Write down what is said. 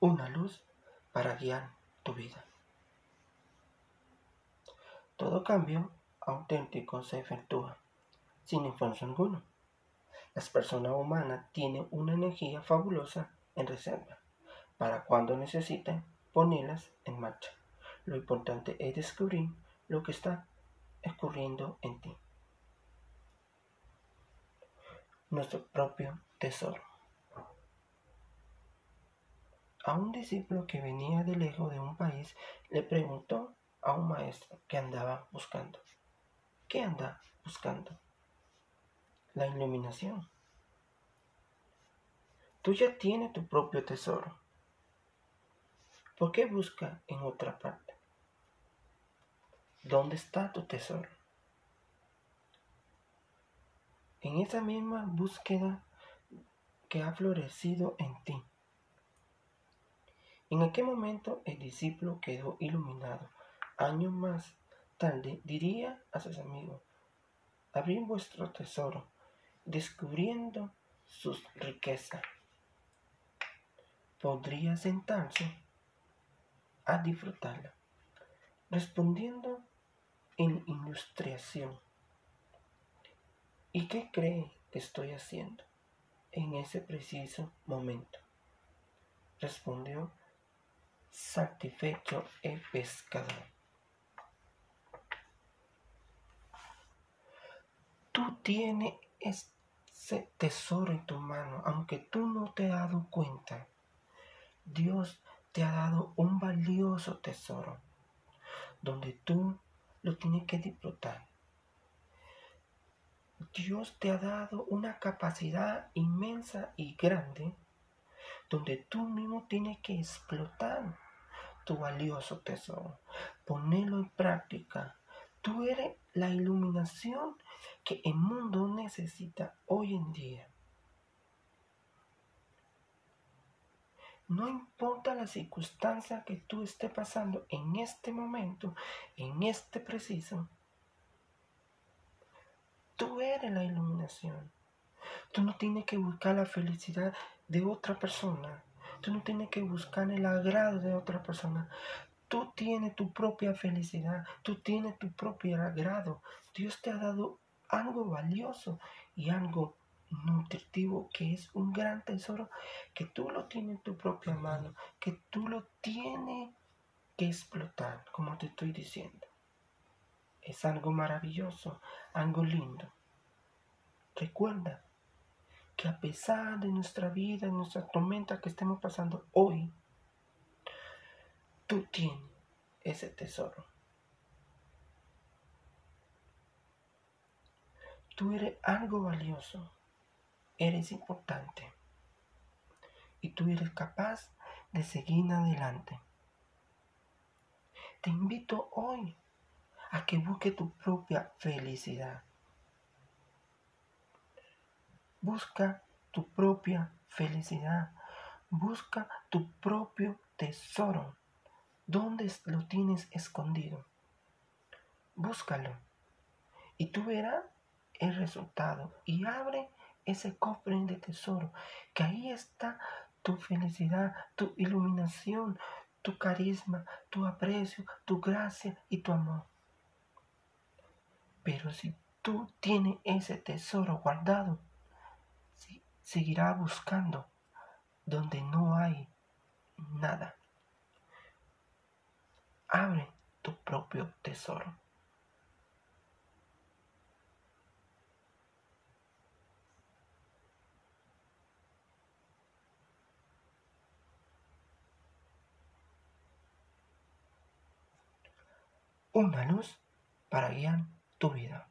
una luz para guiar tu vida. Todo cambio auténtico se efectúa sin esfuerzo alguno. Las personas humanas tienen una energía fabulosa en reserva para cuando necesiten ponerlas en marcha. Lo importante es descubrir lo que está ocurriendo en ti. Nuestro propio tesoro. A un discípulo que venía de lejos de un país le preguntó a un maestro que andaba buscando. ¿Qué anda buscando? La iluminación. Tú ya tienes tu propio tesoro. ¿Por qué busca en otra parte? ¿Dónde está tu tesoro? En esa misma búsqueda que ha florecido en ti. En aquel momento el discípulo quedó iluminado. Años más tarde diría a sus amigos, abrid vuestro tesoro, descubriendo sus riquezas. Podría sentarse a disfrutarla, respondiendo en ilustración. ¿Y qué cree que estoy haciendo en ese preciso momento? Respondió satisfecho el pescador. Tú tienes ese tesoro en tu mano, aunque tú no te has dado cuenta. Dios te ha dado un valioso tesoro, donde tú lo tienes que disfrutar. Dios te ha dado una capacidad inmensa y grande donde tú mismo tienes que explotar tu valioso tesoro, ponerlo en práctica. Tú eres la iluminación que el mundo necesita hoy en día. No importa la circunstancia que tú estés pasando en este momento, en este preciso, tú eres la iluminación. Tú no tienes que buscar la felicidad de otra persona. Tú no tienes que buscar el agrado de otra persona. Tú tienes tu propia felicidad. Tú tienes tu propio agrado. Dios te ha dado algo valioso y algo nutritivo que es un gran tesoro que tú lo tienes en tu propia mano, que tú lo tienes que explotar, como te estoy diciendo. Es algo maravilloso, algo lindo. Recuerda, que a pesar de nuestra vida, de nuestra tormenta que estemos pasando hoy, tú tienes ese tesoro. Tú eres algo valioso, eres importante y tú eres capaz de seguir adelante. Te invito hoy a que busques tu propia felicidad. Busca tu propia felicidad. Busca tu propio tesoro. ¿Dónde lo tienes escondido? Búscalo. Y tú verás el resultado. Y abre ese cofre de tesoro. Que ahí está tu felicidad, tu iluminación, tu carisma, tu aprecio, tu gracia y tu amor. Pero si tú tienes ese tesoro guardado, seguirá buscando donde no hay nada. Abre tu propio tesoro. Una luz para guiar tu vida.